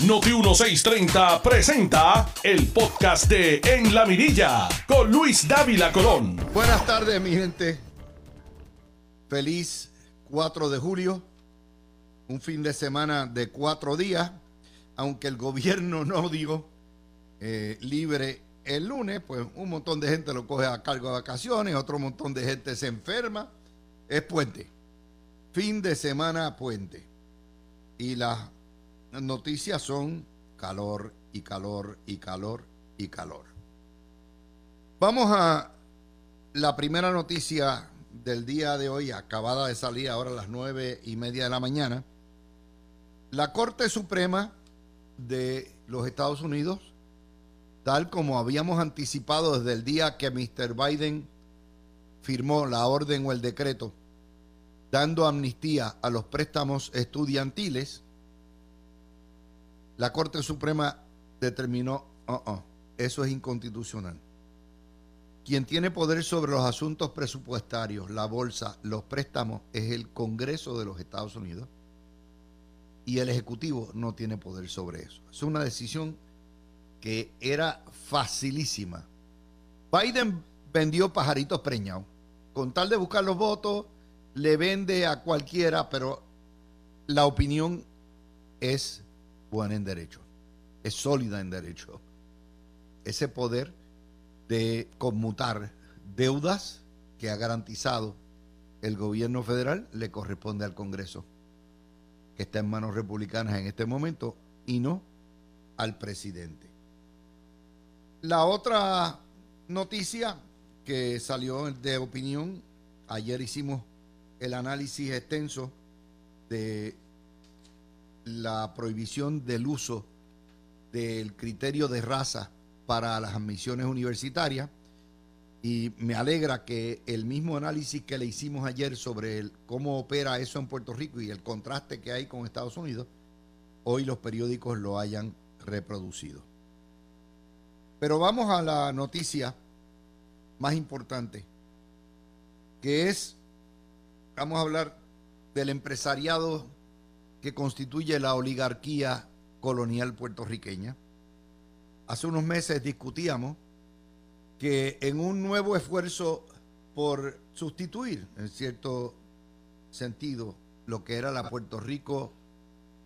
Noti 1630 presenta el podcast de En la Mirilla con Luis Dávila Colón. Buenas tardes, mi gente. Feliz 4 de julio. Un fin de semana de cuatro días. Aunque el gobierno no digo eh, libre el lunes, pues un montón de gente lo coge a cargo de vacaciones, otro montón de gente se enferma. Es puente. Fin de semana puente. Y las noticias son calor y calor y calor y calor. Vamos a la primera noticia del día de hoy, acabada de salir ahora a las nueve y media de la mañana. La Corte Suprema de los Estados Unidos, tal como habíamos anticipado desde el día que Mr. Biden firmó la orden o el decreto dando amnistía a los préstamos estudiantiles, la Corte Suprema determinó, oh, oh, eso es inconstitucional. Quien tiene poder sobre los asuntos presupuestarios, la bolsa, los préstamos, es el Congreso de los Estados Unidos y el Ejecutivo no tiene poder sobre eso. Es una decisión que era facilísima. Biden vendió pajaritos preñados. Con tal de buscar los votos, le vende a cualquiera, pero la opinión es buena en derecho, es sólida en derecho. Ese poder de conmutar deudas que ha garantizado el gobierno federal le corresponde al Congreso, que está en manos republicanas en este momento, y no al presidente. La otra noticia que salió de opinión, ayer hicimos el análisis extenso de la prohibición del uso del criterio de raza para las admisiones universitarias y me alegra que el mismo análisis que le hicimos ayer sobre el, cómo opera eso en Puerto Rico y el contraste que hay con Estados Unidos, hoy los periódicos lo hayan reproducido. Pero vamos a la noticia más importante, que es vamos a hablar del empresariado que constituye la oligarquía colonial puertorriqueña. Hace unos meses discutíamos que en un nuevo esfuerzo por sustituir, en cierto sentido, lo que era la Puerto Rico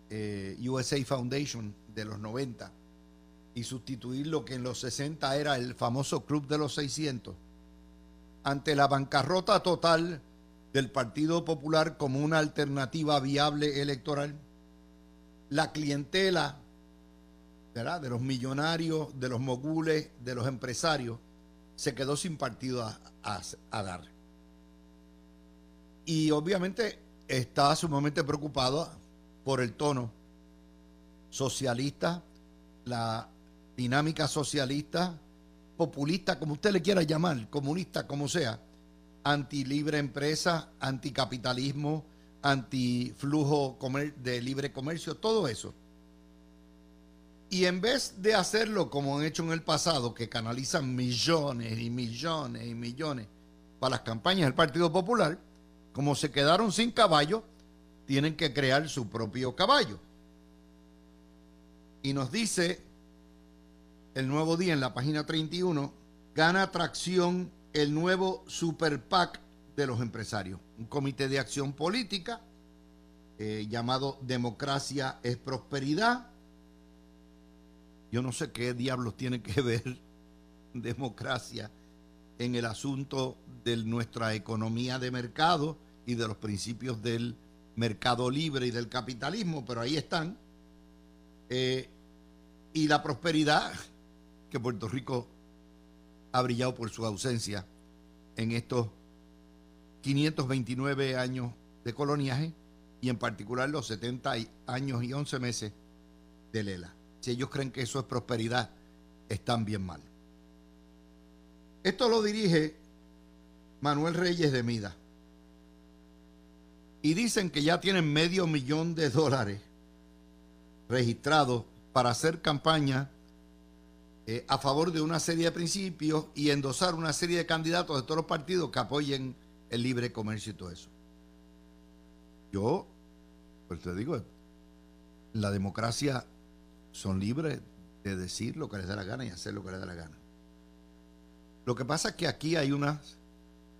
eh, USA Foundation de los 90 y sustituir lo que en los 60 era el famoso Club de los 600, ante la bancarrota total del Partido Popular como una alternativa viable electoral, la clientela de los millonarios, de los mogules, de los empresarios, se quedó sin partido a, dar. Y obviamente está sumamente preocupado por el tono socialista, la dinámica socialista, populista, como usted le quiera llamar, comunista, como sea, anti libre empresa, anticapitalismo, antiflujo de libre comercio, todo eso. Y en vez de hacerlo como han hecho en el pasado, que canalizan millones y millones y millones para las campañas del Partido Popular, como se quedaron sin caballo, tienen que crear su propio caballo. Y nos dice el nuevo día en la página 31, gana tracción el nuevo Super PAC de los empresarios, un comité de acción política eh, llamado Democracia es Prosperidad. Yo no sé qué diablos tiene que ver democracia en el asunto de nuestra economía de mercado y de los principios del mercado libre y del capitalismo, pero ahí están. Eh, y la prosperidad que Puerto Rico ha brillado por su ausencia en estos 529 años de coloniaje y en particular los 70 años y 11 meses de Lela. Si ellos creen que eso es prosperidad, están bien mal. Esto lo dirige Manuel Reyes de Mida. Y dicen que ya tienen medio millón de dólares registrados para hacer campaña eh, a favor de una serie de principios y endosar una serie de candidatos de todos los partidos que apoyen el libre comercio y todo eso. Yo, pues te digo, la democracia son libres de decir lo que les da la gana y hacer lo que les da la gana. Lo que pasa es que aquí hay unas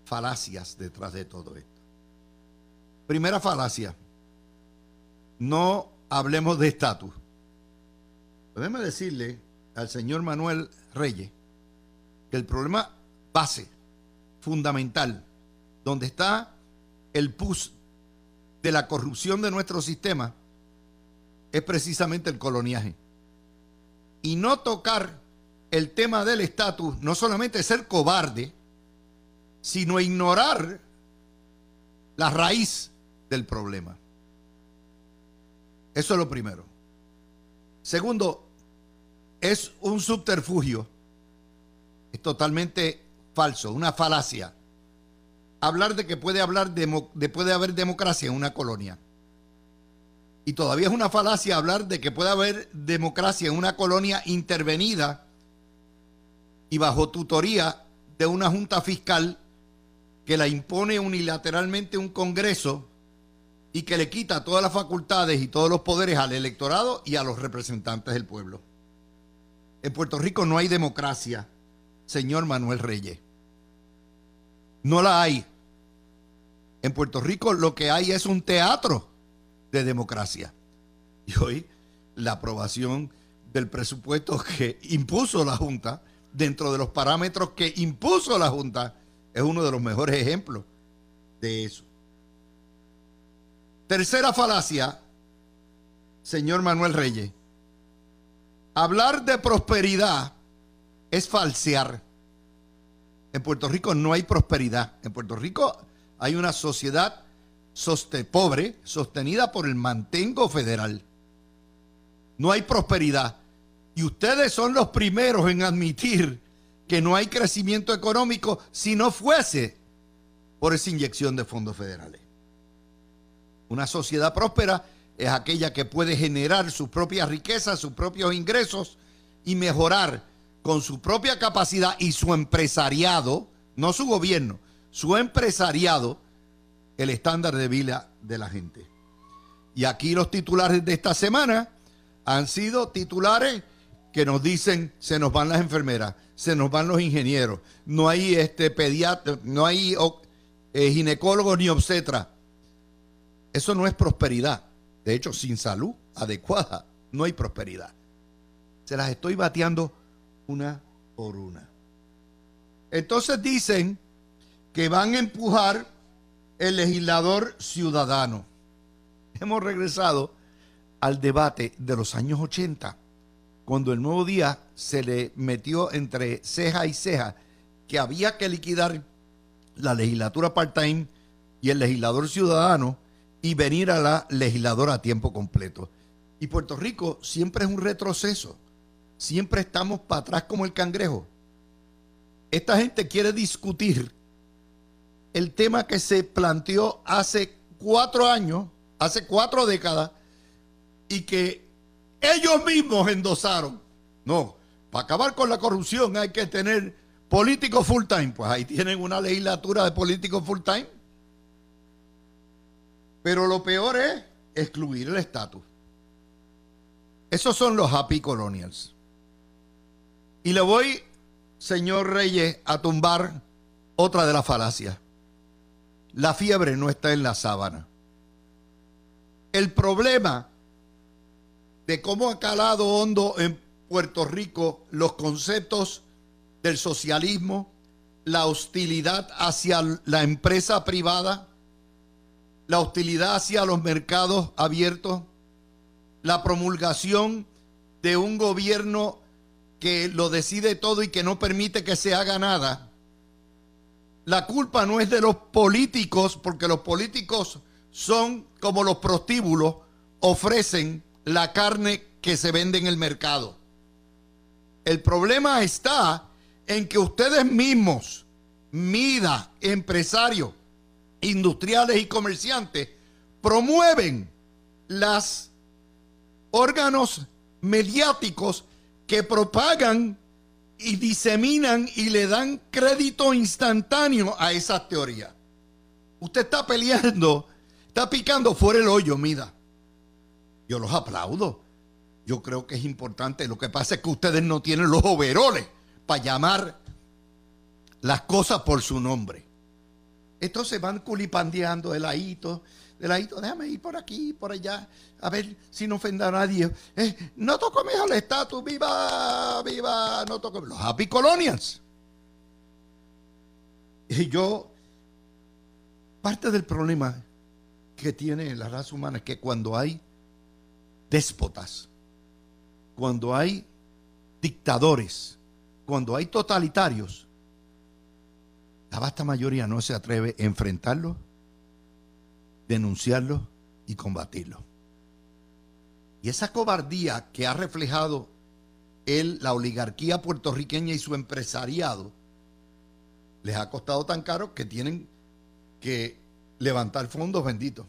falacias detrás de todo esto. Primera falacia, no hablemos de estatus. Déjeme decirle al señor Manuel Reyes que el problema base, fundamental, donde está el pus de la corrupción de nuestro sistema, es precisamente el coloniaje. Y no tocar el tema del estatus, no solamente ser cobarde, sino ignorar la raíz del problema. Eso es lo primero. Segundo, es un subterfugio. Es totalmente falso, una falacia. Hablar de que puede, hablar de, puede haber democracia en una colonia. Y todavía es una falacia hablar de que puede haber democracia en una colonia intervenida y bajo tutoría de una junta fiscal que la impone unilateralmente un Congreso y que le quita todas las facultades y todos los poderes al electorado y a los representantes del pueblo. En Puerto Rico no hay democracia, señor Manuel Reyes. No la hay. En Puerto Rico lo que hay es un teatro de democracia. Y hoy la aprobación del presupuesto que impuso la Junta, dentro de los parámetros que impuso la Junta, es uno de los mejores ejemplos de eso. Tercera falacia, señor Manuel Reyes. Hablar de prosperidad es falsear. En Puerto Rico no hay prosperidad. En Puerto Rico hay una sociedad pobre sostenida por el mantengo federal. No hay prosperidad. Y ustedes son los primeros en admitir que no hay crecimiento económico si no fuese por esa inyección de fondos federales. Una sociedad próspera es aquella que puede generar sus propias riquezas, sus propios ingresos y mejorar con su propia capacidad y su empresariado, no su gobierno, su empresariado, el estándar de vida de la gente. Y aquí los titulares de esta semana han sido titulares que nos dicen se nos van las enfermeras, se nos van los ingenieros, no hay este pediatra, no hay eh, ginecólogos ni obstetra. Eso no es prosperidad. De hecho, sin salud adecuada no hay prosperidad. Se las estoy bateando una por una. Entonces dicen que van a empujar el legislador ciudadano. Hemos regresado al debate de los años 80 cuando el nuevo día se le metió entre ceja y ceja que había que liquidar la legislatura part-time y el legislador ciudadano y venir a la legisladora a tiempo completo. Y Puerto Rico siempre es un retroceso. Siempre estamos para atrás como el cangrejo. Esta gente quiere discutir el tema que se planteó hace cuatro años, hace cuatro décadas, y que ellos mismos endosaron. No, para acabar con la corrupción hay que tener políticos full time. Pues ahí tienen una legislatura de políticos full time. Pero lo peor es excluir el estatus. Esos son los happy colonials. Y le voy, señor Reyes, a tumbar otra de las falacias. La fiebre no está en la sábana. El problema de cómo ha calado hondo en Puerto Rico los conceptos del socialismo, la hostilidad hacia la empresa privada, la hostilidad hacia los mercados abiertos, la promulgación de un gobierno que lo decide todo y que no permite que se haga nada. La culpa no es de los políticos, porque los políticos son como los prostíbulos, ofrecen la carne que se vende en el mercado. El problema está en que ustedes mismos, MIDA, empresarios, industriales y comerciantes, promueven los órganos mediáticos que propagan y diseminan y le dan crédito instantáneo a esas teorías. Usted está peleando, está picando fuera el hoyo, mida. Yo los aplaudo. yo creo que es importante. Lo que pasa es que ustedes no tienen los overoles para llamar las cosas por su nombre. Entonces van culipandeando el ahito, el ahito, déjame ir por aquí, por allá, a ver si no ofenda a nadie. Eh, no toco mejor el estatus, viva, viva, no toco los happy colonials. Y yo, parte del problema que tiene la raza humana es que cuando hay déspotas, cuando hay dictadores, cuando hay totalitarios, la vasta mayoría no se atreve a enfrentarlo, denunciarlo y combatirlo. Y esa cobardía que ha reflejado él, la oligarquía puertorriqueña y su empresariado, les ha costado tan caro que tienen que levantar fondos benditos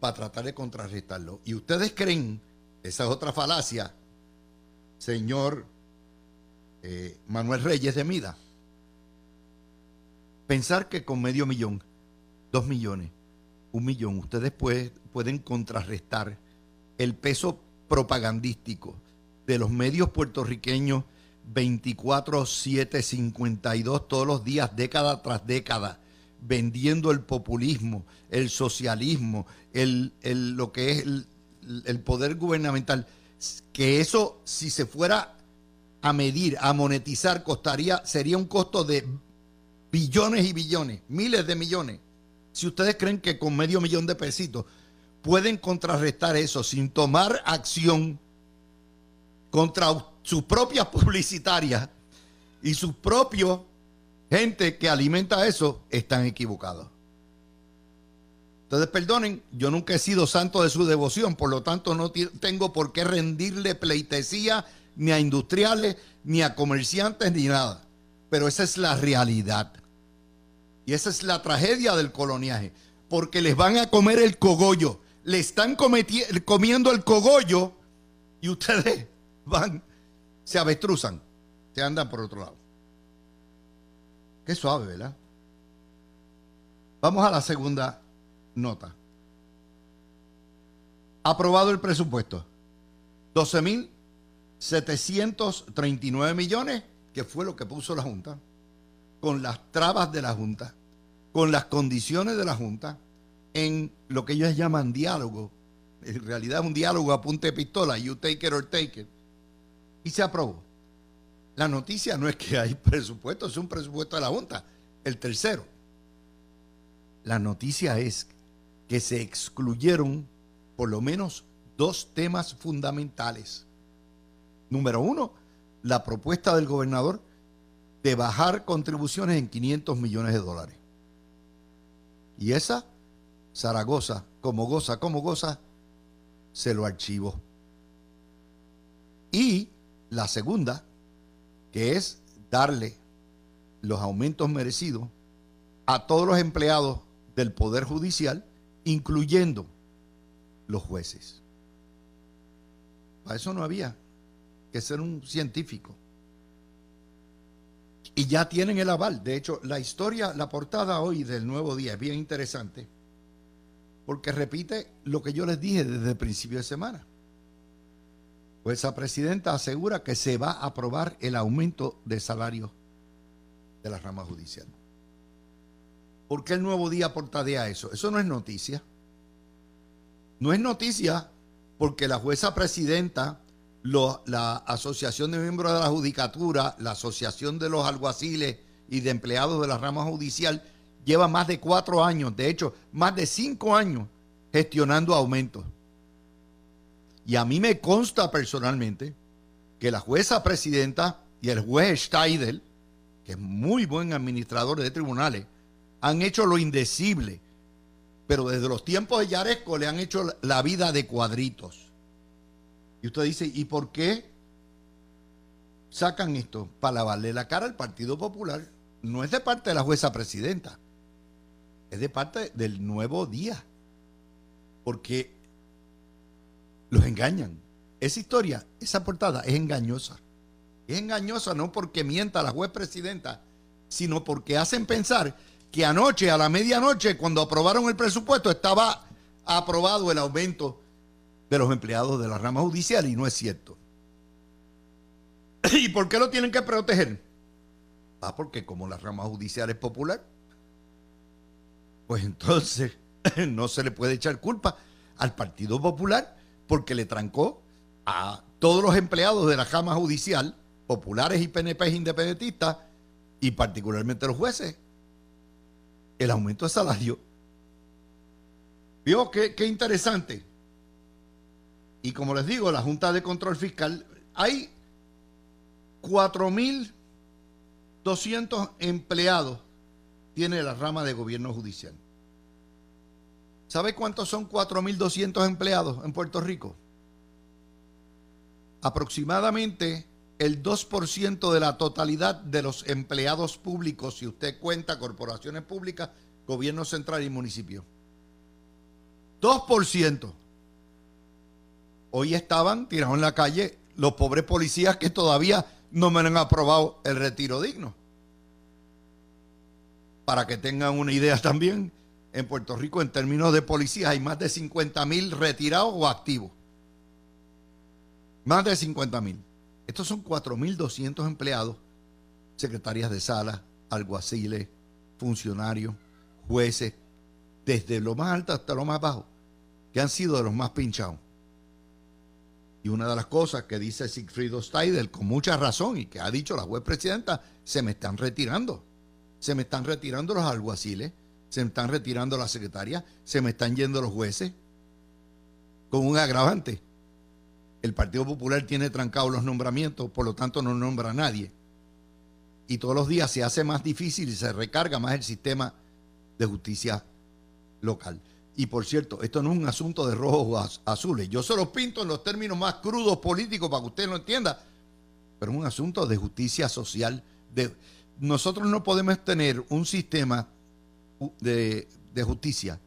para tratar de contrarrestarlo. Y ustedes creen, esa es otra falacia, señor eh, Manuel Reyes de Mida, pensar que con medio millón, dos millones, un millón, ustedes pueden contrarrestar el peso propagandístico de los medios puertorriqueños 24, 7, 52 todos los días, década tras década, vendiendo el populismo, el socialismo, el, lo que es el, el poder gubernamental. Que eso, si se fuera a medir, a monetizar, costaría, sería un costo de billones y billones, miles de millones. Si ustedes creen que con medio millón de pesitos pueden contrarrestar eso sin tomar acción contra sus propias publicitarias y sus propios gente que alimenta eso, están equivocados. Entonces, perdonen, yo nunca he sido santo de su devoción, por lo tanto no tengo por qué rendirle pleitesía ni a industriales, ni a comerciantes, ni nada. Pero esa es la realidad. Y esa es la tragedia del coloniaje. Porque les van a comer el cogollo. Le están comiendo el cogollo y ustedes van, se avestruzan, se andan por otro lado. Qué suave, ¿verdad? Vamos a la segunda nota. Aprobado el presupuesto. 12.739 millones, que fue lo que puso la Junta con las trabas de la Junta, con las condiciones de la Junta, en lo que ellos llaman diálogo. En realidad un diálogo a punta de pistola, you take it or take it. Y se aprobó. La noticia no es que hay presupuesto, es un presupuesto de la Junta, el tercero. La noticia es que se excluyeron por lo menos dos temas fundamentales. Número uno, la propuesta del gobernador de bajar contribuciones en 500 millones de dólares. Y esa, Zaragoza, como goza, como goza, se lo archivó. Y la segunda, que es darle los aumentos merecidos a todos los empleados del Poder Judicial, incluyendo los jueces. Para eso no había que ser un científico y ya tienen el aval. De hecho, la historia, la portada hoy del nuevo día es bien interesante porque repite lo que yo les dije desde el principio de semana. Pues la presidenta asegura que se va a aprobar el aumento de salario de la rama judicial. ¿Por qué el nuevo día portadea eso? Eso no es noticia. No es noticia porque la jueza presidenta la Asociación de Miembros de la Judicatura, la Asociación de los Alguaciles y de Empleados de la Rama Judicial, lleva más de cuatro años, de hecho, más de cinco años gestionando aumentos. Y a mí me consta personalmente que la jueza presidenta y el juez Steidel, que es muy buen administrador de tribunales, han hecho lo indecible, pero desde los tiempos de Yaresco le han hecho la vida de cuadritos. Y usted dice, ¿y por qué sacan esto? Para lavarle la cara al Partido Popular. No es de parte de la jueza presidenta, es de parte del nuevo día. Porque los engañan. Esa historia, esa portada es engañosa. Es engañosa no porque mienta la juez presidenta, sino porque hacen pensar que anoche, a la medianoche, cuando aprobaron el presupuesto, estaba aprobado el aumento de los empleados de la rama judicial y no es cierto. ¿Y por qué lo tienen que proteger? Ah, porque como la rama judicial es popular, pues entonces no se le puede echar culpa al Partido Popular porque le trancó a todos los empleados de la rama judicial, populares y PNP independentistas, y particularmente los jueces, el aumento de salario. ¿Vio qué, qué interesante? Y como les digo, la Junta de Control Fiscal, hay 4.200 empleados tiene la rama de gobierno judicial. ¿Sabe cuántos son 4.200 empleados en Puerto Rico? Aproximadamente el 2% de la totalidad de los empleados públicos, si usted cuenta corporaciones públicas, gobierno central y municipio. 2%. Hoy estaban tirados en la calle los pobres policías que todavía no me han aprobado el retiro digno. Para que tengan una idea también, en Puerto Rico en términos de policías hay más de 50 mil retirados o activos. Más de 50 mil. Estos son 4.200 empleados, secretarias de sala, alguaciles, funcionarios, jueces, desde lo más alto hasta lo más bajo, que han sido de los más pinchados. Y una de las cosas que dice Siegfried Steidel con mucha razón y que ha dicho la juez presidenta, se me están retirando. Se me están retirando los alguaciles, se me están retirando las secretarias, se me están yendo los jueces. Con un agravante. El Partido Popular tiene trancados los nombramientos, por lo tanto no nombra a nadie. Y todos los días se hace más difícil y se recarga más el sistema de justicia local. Y por cierto, esto no es un asunto de rojos o azules. Yo se lo pinto en los términos más crudos políticos para que usted lo entienda. Pero es un asunto de justicia social. Nosotros no podemos tener un sistema de, de justicia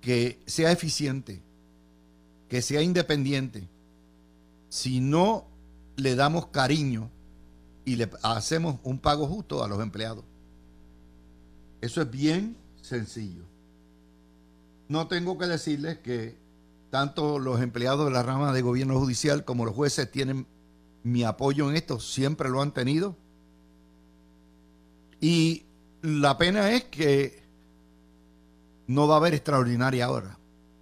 que sea eficiente, que sea independiente, si no le damos cariño y le hacemos un pago justo a los empleados. Eso es bien sencillo. No tengo que decirles que tanto los empleados de la rama de gobierno judicial como los jueces tienen mi apoyo en esto, siempre lo han tenido. Y la pena es que no va a haber extraordinaria ahora.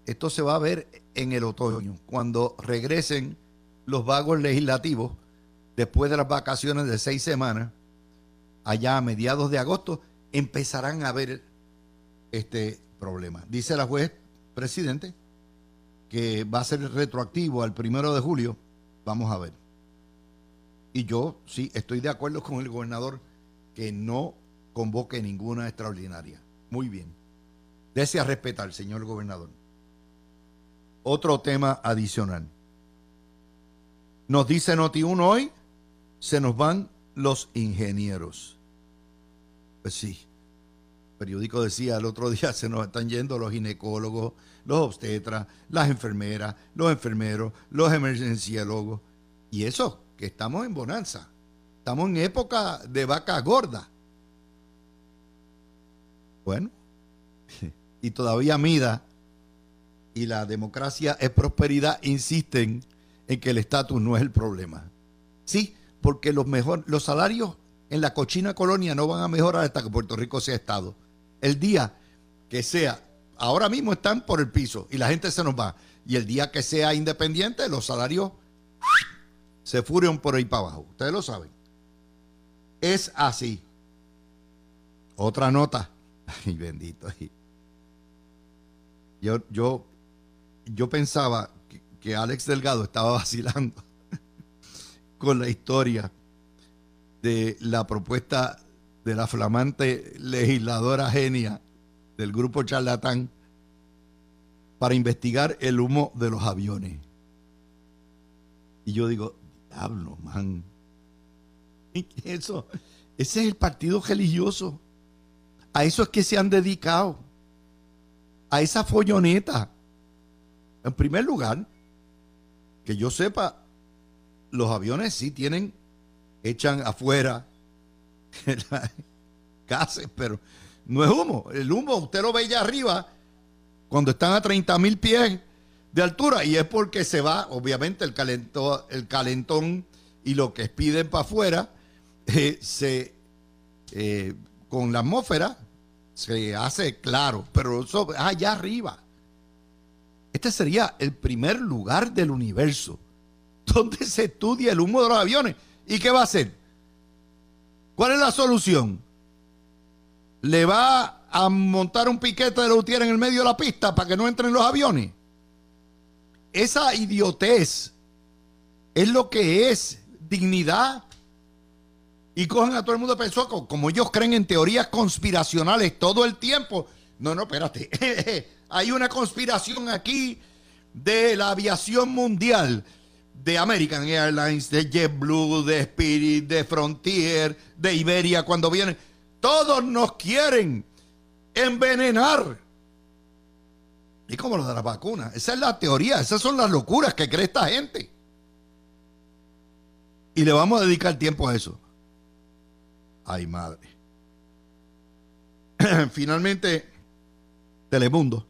Esto se va a ver en el otoño, cuando regresen los vagos legislativos después de las vacaciones de seis semanas, allá a mediados de agosto, empezarán a ver este problema. Dice la juez presidente que va a ser retroactivo al primero de julio. Vamos a ver. Y yo sí estoy de acuerdo con el gobernador que no convoque ninguna extraordinaria. Muy bien. Desea respetar, señor gobernador. Otro tema adicional. Nos dice Noti1 hoy, se nos van los ingenieros. Pues sí, periódico decía el otro día, se nos están yendo los ginecólogos, los obstetras, las enfermeras, los enfermeros, los emergenciólogos. Y eso, que estamos en bonanza. Estamos en época de vaca gorda. Bueno, y todavía Mida y la democracia es prosperidad insisten en que el estatus no es el problema. Sí, porque los, mejor, los salarios en la cochina colonia no van a mejorar hasta que Puerto Rico sea Estado el día que sea, ahora mismo están por el piso y la gente se nos va. Y el día que sea independiente, los salarios se fueron por ahí para abajo. Ustedes lo saben. Es así. Otra nota. Ay, bendito. Yo, yo, yo pensaba que Alex Delgado estaba vacilando con la historia de la propuesta de la flamante legisladora genia del grupo charlatán para investigar el humo de los aviones. Y yo digo, diablo, man. Eso, ese es el partido religioso. A eso es que se han dedicado. A esa folloneta. En primer lugar, que yo sepa, los aviones sí tienen, echan afuera gases, pero no es humo. El humo, usted lo ve allá arriba, cuando están a 30 mil pies, de altura y es porque se va, obviamente, el, calentón, el calentón y lo que piden para afuera, eh, se, eh, con la atmósfera se hace claro, pero eso allá arriba. Este sería el primer lugar del universo donde se estudia el humo de los aviones. ¿Y qué va a hacer? ¿Cuál es la solución? ¿Le va a montar un piquete de Lutier en el medio de la pista para que no entren los aviones? Esa idiotez es lo que es dignidad. Y cogen a todo el mundo pensó, como ellos creen en teorías conspiracionales todo el tiempo. No, no, espérate. Hay una conspiración aquí de la aviación mundial de American Airlines, de JetBlue, de Spirit, de Frontier, de Iberia cuando vienen. Todos nos quieren envenenar. Y como lo de la vacuna. Esa es la teoría, esas son las locuras que cree esta gente. Y le vamos a dedicar tiempo a eso. Ay, madre. Finalmente, Telemundo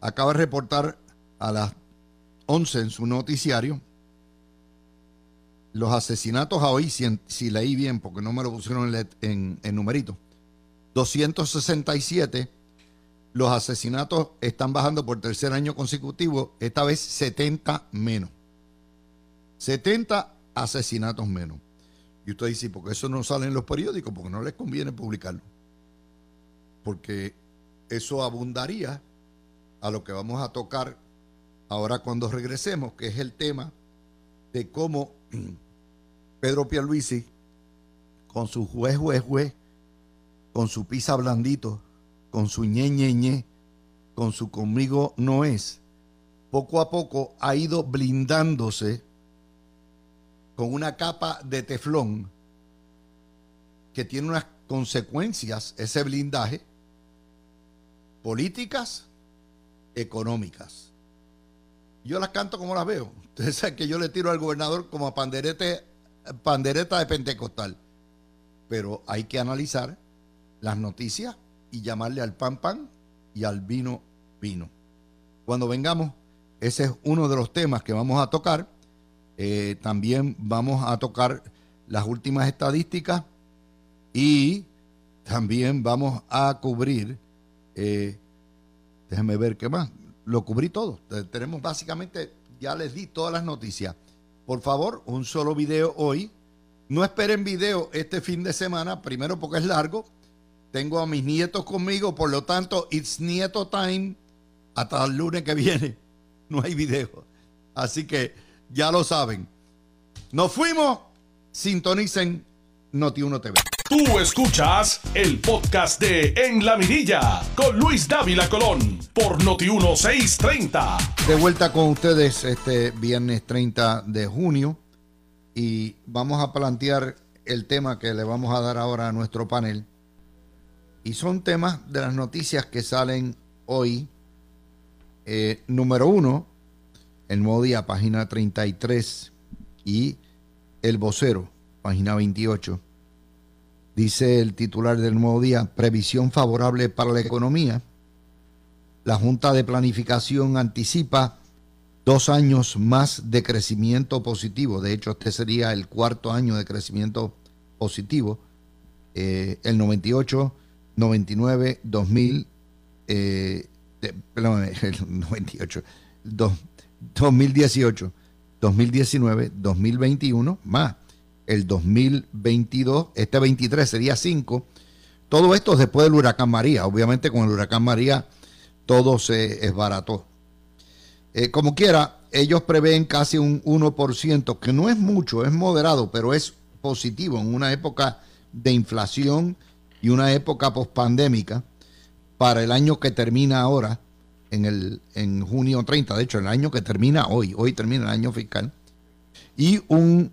acaba de reportar a las 11 en su noticiario los asesinatos hoy, si, leí bien, porque no me lo pusieron en, en, numerito, 267, los asesinatos están bajando por tercer año consecutivo, esta vez 70 menos. 70 asesinatos menos. Y usted dice, ¿por qué eso no sale en los periódicos? Porque no les conviene publicarlo. Porque eso abundaría a lo que vamos a tocar ahora cuando regresemos, que es el tema de cómo Pedro Pierluisi, con su juez, juez, juez, con su pizza blandito, con su ñe, ñe, ñe, con su conmigo no es, poco a poco ha ido blindándose con una capa de teflón que tiene unas consecuencias, ese blindaje, políticas, económicas. Yo las canto como las veo. Ustedes saben que yo le tiro al gobernador como a panderete, pandereta de pentecostal. Pero hay que analizar las noticias y llamarle al pan pan y al vino vino. Cuando vengamos, ese es uno de los temas que vamos a tocar. Eh, también vamos a tocar las últimas estadísticas y también vamos a cubrir, eh, ver qué más, lo cubrí todo. Tenemos básicamente, ya les di todas las noticias. Por favor, un solo video hoy. No esperen video este fin de semana, primero porque es largo. Tengo a mis nietos conmigo, por lo tanto, it's nieto time hasta el lunes que viene. No hay video. Así que ya lo saben. Nos fuimos. Sintonicen Noti1 TV. Tú escuchas el podcast de En la Mirilla con Luis Dávila Colón por Noti1 630. De vuelta con ustedes este viernes 30 de junio y vamos a plantear el tema que le vamos a dar ahora a nuestro panel. Y son temas de las noticias que salen hoy. Eh, número uno, el nuevo día, página 33 y el vocero, página 28 Dice el titular del Nuevo Día, previsión favorable para la economía. La Junta de Planificación anticipa dos años más de crecimiento positivo. De hecho, este sería el cuarto año de crecimiento positivo. Eh, el 98, 99, 2000, perdón, el 98, 2018, 2019, 2021, más el 2022, este 23 sería 5. Todo esto después del huracán María. Obviamente con el huracán María todo se esbarató. Eh, como quiera, ellos prevén casi un 1%, que no es mucho, es moderado, pero es positivo en una época de inflación y una época pospandémica para el año que termina ahora, en, el, en junio 30, de hecho, el año que termina hoy, hoy termina el año fiscal, y un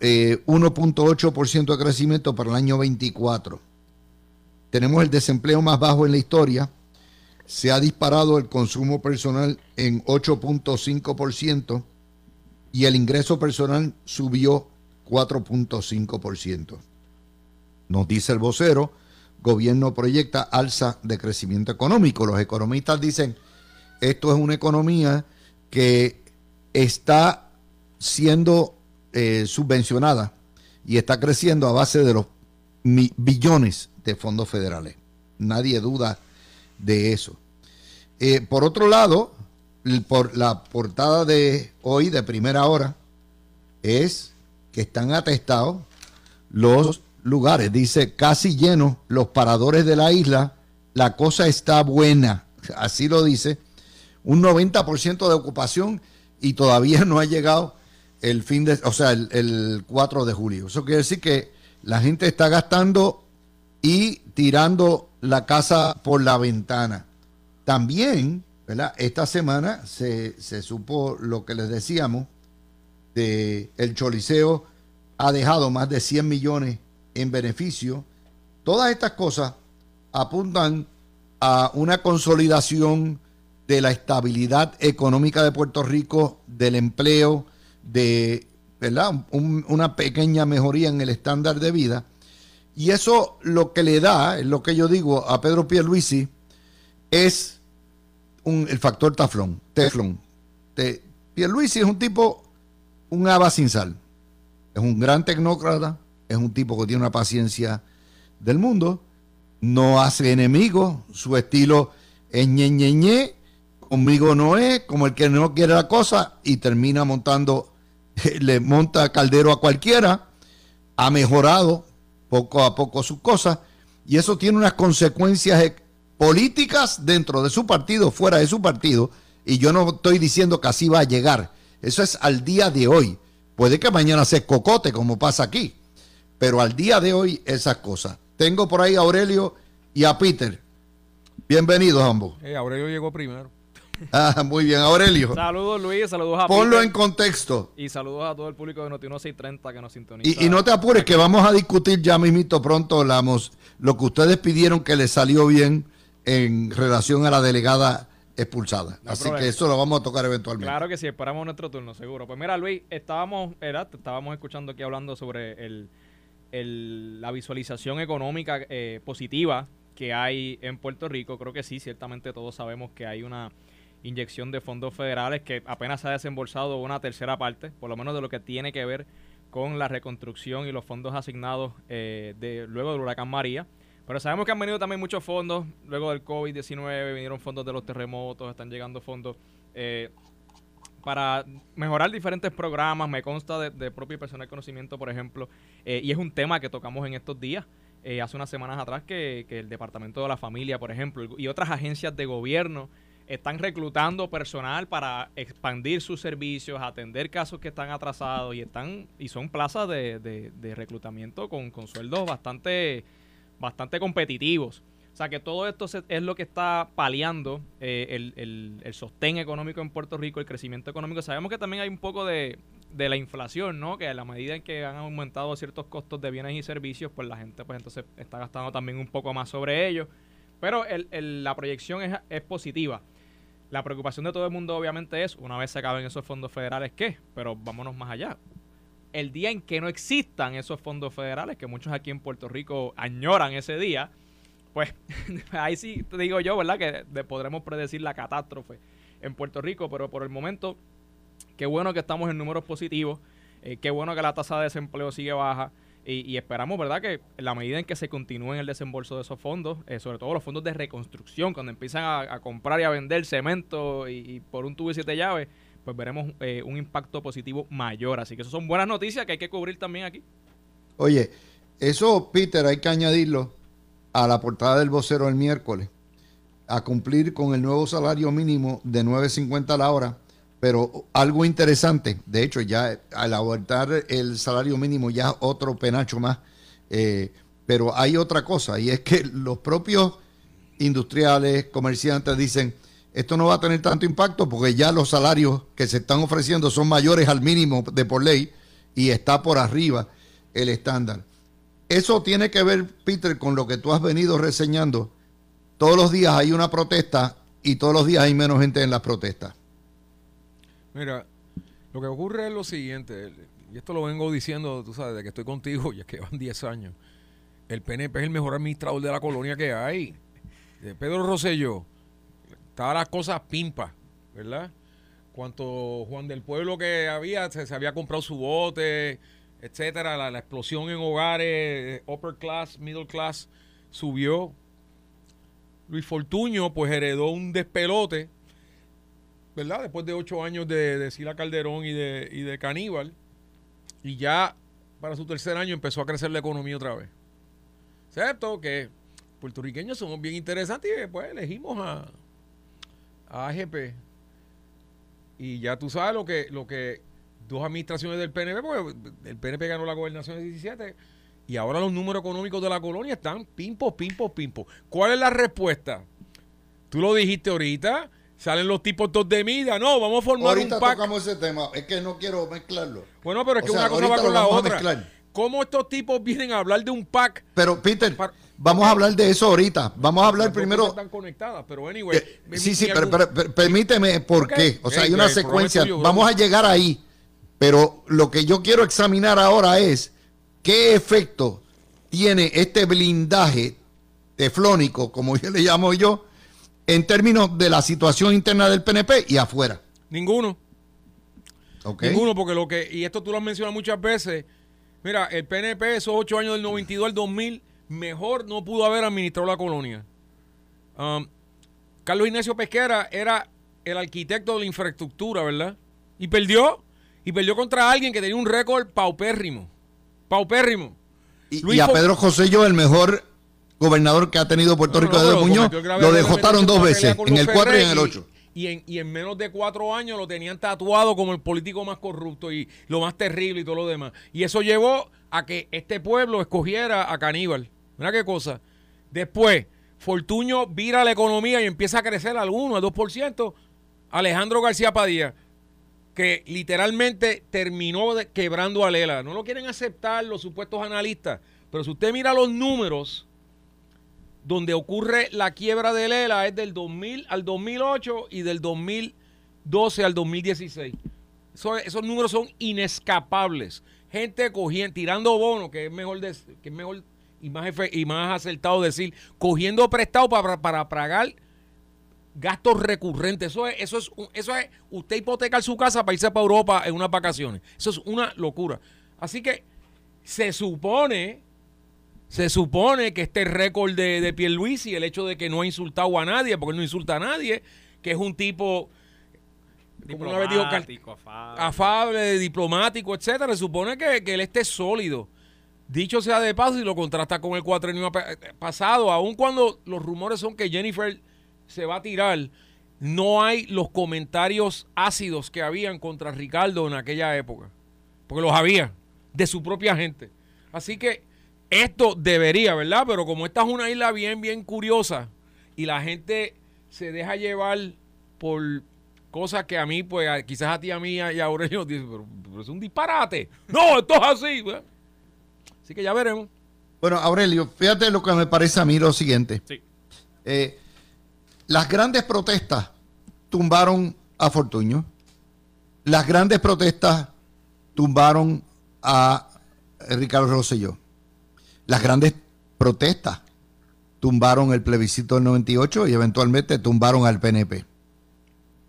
1.8% eh, de crecimiento para el año 24. Tenemos el desempleo más bajo en la historia. Se ha disparado el consumo personal en 8.5% y el ingreso personal subió 4.5%. Nos dice el vocero, gobierno proyecta alza de crecimiento económico. Los economistas dicen esto es una economía que está siendo eh, subvencionada y está creciendo a base de los billones de fondos federales. Nadie duda de eso. Eh, por otro lado, por la portada de hoy, de primera hora, es que están atestados los lugares. Dice, casi llenos los paradores de la isla, la cosa está buena. Así lo dice. Un 90% de ocupación y todavía no ha llegado el fin de, o sea, el, el 4 de julio. Eso quiere decir que la gente está gastando y tirando la casa por la ventana. También, ¿verdad? Esta semana se, supo lo que les decíamos, de el Choliseo ha dejado más de 100 millones en beneficio. Todas estas cosas apuntan a una consolidación de la estabilidad económica de Puerto Rico, del empleo, de ¿verdad? una pequeña mejoría en el estándar de vida y eso lo que le da, es lo que yo digo a Pedro Pierluisi, es un, el factor taflón, teflón. Te, Pierluisi es un tipo, un haba sin sal. Es un gran tecnócrata, es un tipo que tiene una paciencia del mundo, no hace enemigos, su estilo es ñe, ñe, ñe, conmigo no es, como el que no quiere la cosa y termina montando, le monta caldero a cualquiera, ha mejorado poco a poco sus cosas y eso tiene unas consecuencias e- políticas dentro de su partido, fuera de su partido, y yo no estoy diciendo que así va a llegar. Eso es al día de hoy. Puede que mañana se cocote, como pasa aquí, pero al día de hoy esas cosas. Tengo por ahí a Aurelio y a Peter. Bienvenidos ambos. Eh, Aurelio llegó primero. Ah, muy bien, Aurelio. Saludos Luis, saludos a Ponlo en contexto. Y saludos a todo el público de Noti 630 que nos sintoniza. Y, y, no te apures, que vamos a discutir ya mismito pronto hablamos lo que ustedes pidieron que les salió bien en relación a la delegada expulsada. Así que eso lo vamos a tocar eventualmente. Claro que sí, esperamos nuestro turno, seguro. Pues mira, Luis, estábamos, era, estábamos escuchando aquí hablando sobre el, la visualización económica eh, positiva que hay en Puerto Rico. Creo que sí, ciertamente todos sabemos que hay una inyección de fondos federales que apenas se ha desembolsado una tercera parte, por lo menos de lo que tiene que ver con la reconstrucción y los fondos asignados eh, de, luego del huracán María. Pero sabemos que han venido también muchos fondos, luego del COVID-19 vinieron fondos de los terremotos, están llegando fondos eh, para mejorar diferentes programas, me consta de, propio y personal conocimiento, por ejemplo, eh, y es un tema que tocamos en estos días, hace unas semanas atrás, que el Departamento de la Familia, por ejemplo, y otras agencias de gobierno, están reclutando personal para expandir sus servicios, atender casos que están atrasados y están y son plazas de, de, reclutamiento con, sueldos bastante, bastante competitivos. O sea que todo esto es lo que está paliando eh, el, el, sostén económico en Puerto Rico, el crecimiento económico. Sabemos que también hay un poco de, de la inflación, ¿no? Que a la medida en que han aumentado ciertos costos de bienes y servicios, pues la gente pues entonces está gastando también un poco más sobre ellos. Pero el, la proyección es, es positiva. La preocupación de todo el mundo obviamente es, una vez se acaben esos fondos federales, ¿qué? Pero vámonos más allá. El día en que no existan esos fondos federales, que muchos aquí en Puerto Rico añoran ese día, pues ahí sí te digo yo, ¿verdad? Que podremos predecir la catástrofe en Puerto Rico, pero por el momento, qué bueno que estamos en números positivos, eh, qué bueno que la tasa de desempleo sigue baja. Y, esperamos, ¿verdad?, que en la medida en que se continúe el desembolso de esos fondos, eh, sobre todo los fondos de reconstrucción, cuando empiezan a, comprar y a vender cemento y, por un tubo y siete llaves, pues veremos eh, un impacto positivo mayor. Así que eso son buenas noticias que hay que cubrir también aquí. Oye, eso, Peter, hay que añadirlo a la portada del vocero el miércoles, a cumplir con el nuevo salario mínimo de 9.50 a la hora pero algo interesante, de hecho, ya al abortar el salario mínimo, ya otro penacho más. Eh, pero hay otra cosa, y es que los propios industriales, comerciantes dicen, esto no va a tener tanto impacto porque ya los salarios que se están ofreciendo son mayores al mínimo de por ley y está por arriba el estándar. Eso tiene que ver, Peter, con lo que tú has venido reseñando. Todos los días hay una protesta y todos los días hay menos gente en las protestas. Mira, lo que ocurre es lo siguiente, y esto lo vengo diciendo, tú sabes, de que estoy contigo, ya que van 10 años. El PNP es el mejor administrador de la colonia que hay. Pedro Rosselló, estaban las cosas pimpas, ¿verdad? Cuanto Juan del Pueblo que había, se, había comprado su bote, etcétera, la, la explosión en hogares, upper class, middle class, subió. Luis Fortuño, pues heredó un despelote, ¿verdad? Después de ocho años de, de Sila Calderón y de, y de Caníbal. Y ya para su tercer año empezó a crecer la economía otra vez. Excepto que puertorriqueños somos bien interesantes y después elegimos a, a AGP. Y ya tú sabes lo que, lo que dos administraciones del PNP, porque el PNP ganó la gobernación en 17 y ahora los números económicos de la colonia están pimpo, pimpo, pimpo. ¿Cuál es la respuesta? Tú lo dijiste ahorita, salen los tipos todos de mida, no, vamos a formar Ahorita un PAC. tocamos ese tema. Es que no quiero mezclarlo. Bueno, pero es O que sea, una cosa va con la otra. ¿Cómo estos tipos vienen a hablar de un PAC? Pero, Peter, Para- vamos a hablar de eso ahorita. Vamos a hablar dos primero. Están conectadas, pero anyway. Eh, sí, sí, pero, argu- pero- pero permíteme por qué. O sea, hay una secuencia. Vamos a llegar ahí. Pero lo que yo quiero examinar ahora es qué efecto tiene este blindaje teflónico, como yo le llamo yo, en términos de la situación interna del PNP y afuera. Ninguno. Ninguno, porque lo que, y esto tú lo has mencionado muchas veces, mira, el PNP, esos ocho años del 92 al 2000, mejor no pudo haber administrado la colonia. Um, Carlos Ignacio Pesquera era el arquitecto de la infraestructura, ¿verdad? Y perdió, y perdió contra alguien que tenía un récord paupérrimo. Paupérrimo. Y, y a Pedro José yo, el mejor gobernador que ha tenido Puerto No, Rico no, desde pero Muñoz, lo de dejotaron dos veces, en el 4 y en el Ferrer 8. Y en, y en menos de cuatro años lo tenían tatuado como el político más corrupto y lo más terrible y todo lo demás. Y eso llevó a que este pueblo escogiera a Caníbal. Mira qué cosa. Después, Fortuño vira la economía y empieza a crecer al 1, al 2%. Alejandro García Padilla, que literalmente terminó de- quebrando a Lela. No lo quieren aceptar los supuestos analistas. Pero si usted mira los números, donde ocurre la quiebra de Lela es del 2000 al 2008 y del 2012 al 2016. Eso- esos números son inescapables. Gente cogiendo, tirando bonos, que es mejor, des- que es mejor y, más efe- y más acertado decir, cogiendo prestado para, para pagar gastos recurrentes. Eso es, eso es, eso es usted hipotecar su casa para irse para Europa en unas vacaciones. Eso es una locura. Así que se supone se supone que este récord de, de Pierluisi, el hecho de que no ha insultado a nadie, porque él no insulta a nadie, que es un tipo, como una vez dijo, afable. afable, diplomático, etcétera, se supone que, que él esté sólido. Dicho sea de paso, y lo contrasta con el cuatrenio pa- pasado, aun cuando los rumores son que Jennifer se va a tirar, no hay los comentarios ácidos que habían contra Ricardo en aquella época. Porque los había, de su propia gente. Así que esto debería, ¿verdad? Pero como esta es una isla bien, bien curiosa y la gente se deja llevar por cosas que a mí, pues a- quizás a ti, a mí y a Aurelio dicen, pero, pero es un disparate. No, esto es así. ¿verdad? Así que ya veremos. Bueno, Aurelio, fíjate lo que me parece a mí lo siguiente. Sí. Eh, las grandes protestas tumbaron a Fortuño. Las grandes protestas tumbaron a Ricardo Rosselló. Las grandes protestas tumbaron el plebiscito del 98 y eventualmente tumbaron al PNP.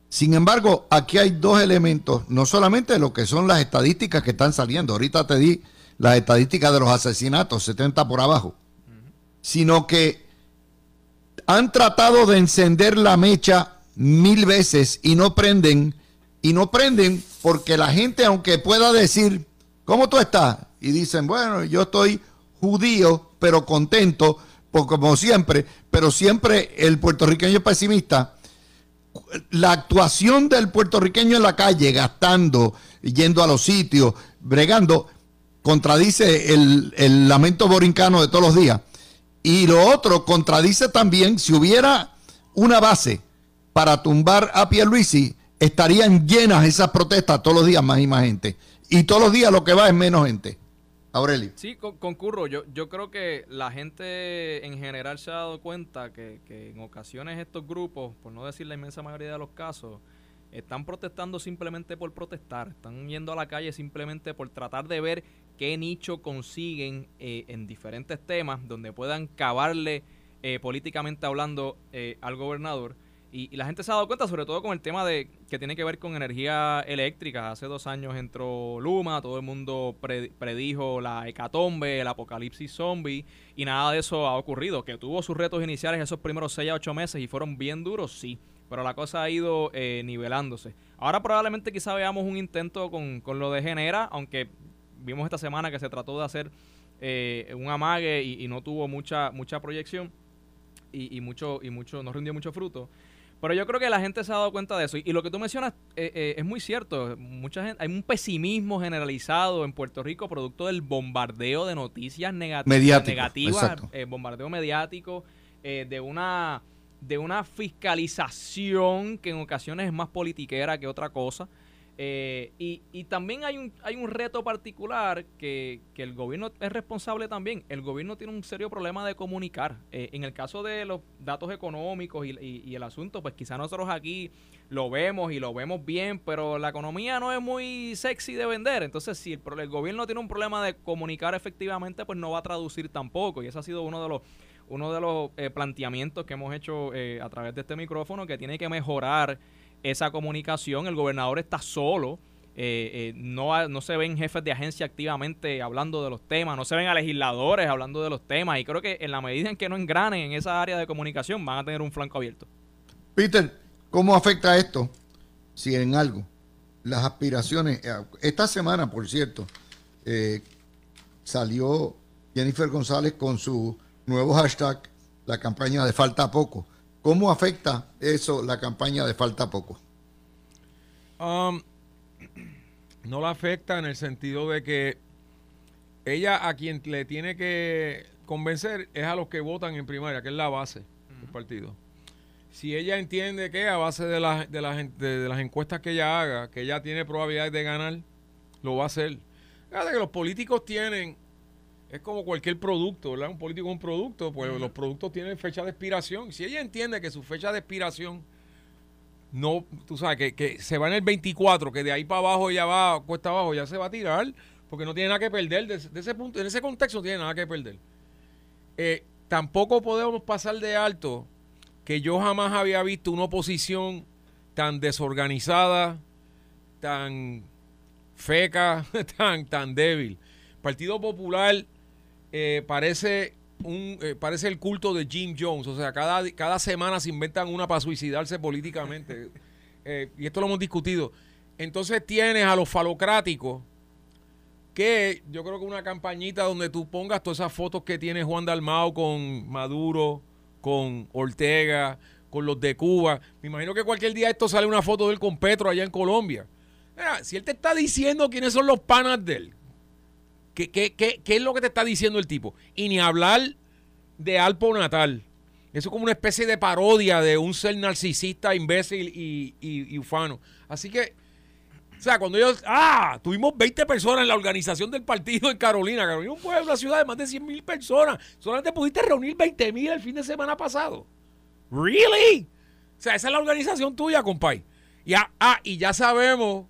Sin embargo, aquí hay dos elementos, no solamente lo que son las estadísticas que están saliendo, ahorita te di las estadísticas de los asesinatos, 70 por abajo, sino que han tratado de encender la mecha mil veces y no prenden, y no prenden porque la gente, aunque pueda decir, ¿cómo tú estás? Y dicen, bueno, yo estoy judío, pero contento, pues como siempre, pero siempre el puertorriqueño es pesimista. La actuación del puertorriqueño en la calle, gastando, yendo a los sitios, bregando, contradice el, el lamento borincano de todos los días. Y lo otro contradice también, si hubiera una base para tumbar a Pierluisi, estarían llenas esas protestas todos los días más y más gente. Y todos los días lo que va es menos gente. Aurelio. Sí, con- concurro. Yo, yo creo que la gente en general se ha dado cuenta que, que en ocasiones estos grupos, por no decir la inmensa mayoría de los casos, están protestando simplemente por protestar. Están yendo a la calle simplemente por tratar de ver qué nicho consiguen eh, en diferentes temas donde puedan cavarle eh, políticamente hablando eh, al gobernador. Y, la gente se ha dado cuenta, sobre todo con el tema de que tiene que ver con energía eléctrica. Hace dos años entró Luma, todo el mundo predijo la hecatombe, el apocalipsis zombie, y nada de eso ha ocurrido. Que tuvo sus retos iniciales esos primeros 6 a 8 meses y fueron bien duros, sí. Pero la cosa ha ido eh, nivelándose. Ahora probablemente quizá veamos un intento con, con, lo de Genera, aunque vimos esta semana que se trató de hacer eh, un amague y, no tuvo mucha, mucha proyección y, y, mucho, y mucho, no rindió mucho fruto. Pero yo creo que la gente se ha dado cuenta de eso. Y, lo que tú mencionas eh, eh, es muy cierto. Mucha gente, hay un pesimismo generalizado en Puerto Rico producto del bombardeo de noticias negativas, eh, bombardeo mediático, de una de una fiscalización que en ocasiones es más politiquera que otra cosa. Eh, y, y, también hay un, hay un reto particular que, que, el gobierno es responsable también. El gobierno tiene un serio problema de comunicar. Eh, en el caso de los datos económicos y, y, el asunto, pues quizá nosotros aquí lo vemos y lo vemos bien, pero la economía no es muy sexy de vender. Entonces, si el, el gobierno tiene un problema de comunicar efectivamente, pues no va a traducir tampoco. Y ese ha sido uno de los uno de los eh, planteamientos que hemos hecho a través de este micrófono, que tiene que mejorar esa comunicación. El gobernador está solo. Eh, eh, no, no se ven jefes de agencia activamente hablando de los temas, no se ven a legisladores hablando de los temas y creo que en la medida en que no engranen en esa área de comunicación van a tener un flanco abierto. Peter, ¿cómo afecta esto? Si en algo, las aspiraciones, eh, esta semana, por cierto, salió Jennifer González con su nuevo hashtag, la campaña de falta poco. ¿Cómo afecta eso la campaña de falta poco? Um, no la afecta en el sentido de que ella a quien le tiene que convencer es a los que votan en primaria, que es la base del partido. Si ella entiende que a base de, de, de, las encuestas que ella haga, que ella tiene probabilidades de ganar, lo va a hacer. Fíjate que los políticos tienen es como cualquier producto, ¿verdad? Un político es un producto, pues los productos tienen fecha de expiración. Si ella entiende que su fecha de expiración no, tú sabes, que, se va en el 24, que de ahí para abajo ya va, cuesta abajo, ya se va a tirar, porque no tiene nada que perder. De, ese punto, en ese contexto no tiene nada que perder. Eh, tampoco podemos pasar de alto que yo jamás había visto una oposición tan desorganizada, tan feca, tan, tan débil. Partido Popular eh, parece un eh, parece el culto de Jim Jones. O sea, cada, cada semana se inventan una para suicidarse políticamente. Eh, y esto lo hemos discutido. Entonces tienes a los falocráticos que yo creo que una campañita donde tú pongas todas esas fotos que tiene Juan Dalmao con Maduro, con Ortega, con los de Cuba. Me imagino que cualquier día esto sale una foto de él con Petro allá en Colombia. si él te está diciendo quiénes son los panas de él, ¿Qué, qué, qué, qué es lo que te está diciendo el tipo? Y ni hablar de Alpo Natal. Eso es como una especie de parodia de un ser narcisista, imbécil y, y, ufano. Así que, o sea, cuando ellos, ah, tuvimos 20 personas en la organización del partido en Carolina. Carolina es un pueblo, una ciudad de más de 100 mil personas. Solamente pudiste reunir 20 mil el fin de semana pasado. ¿Really? O sea, esa es la organización tuya, compadre. Y, ah y ya sabemos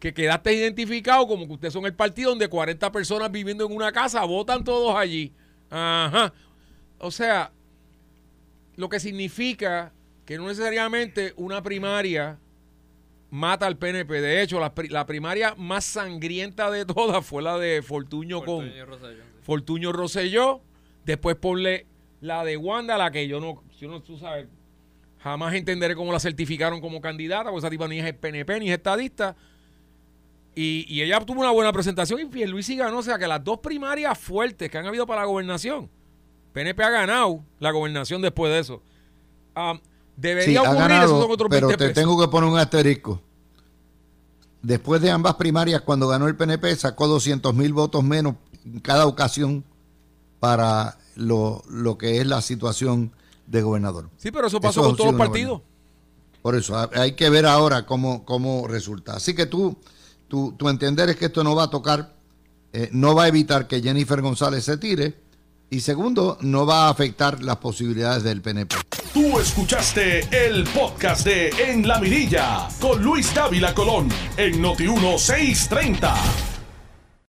que quedaste identificado como que ustedes son el partido donde 40 personas viviendo en una casa votan todos allí. Ajá. O sea, lo que significa que no necesariamente una primaria mata al PNP. De hecho, la, primaria más sangrienta de todas fue la de Fortuño, con Fortuño Rosselló. Después ponle la de Wanda, la que yo no, yo no, tú sabes, jamás entenderé cómo la certificaron como candidata, porque esa tipa ni es PNP ni es estadista. Y, ella tuvo una buena presentación y Luis ganó. O sea que las dos primarias fuertes que han habido para la gobernación, PNP ha ganado la gobernación después de eso. debería ocurrir eso son otros Pero te tengo que poner un asterisco. Después de ambas primarias, cuando ganó el PNP, sacó 200 mil votos menos en cada ocasión para lo, que es la situación de gobernador. Sí, pero eso pasó con todos los partidos. Por eso, hay que ver ahora cómo, cómo resulta. Así que tú tu, entender es que esto no va a tocar, eh, no va a evitar que Jennifer González se tire y segundo, no va a afectar las posibilidades del PNP. Tú escuchaste el podcast de En la Mirilla con Luis Dávila Colón en Noti 1630.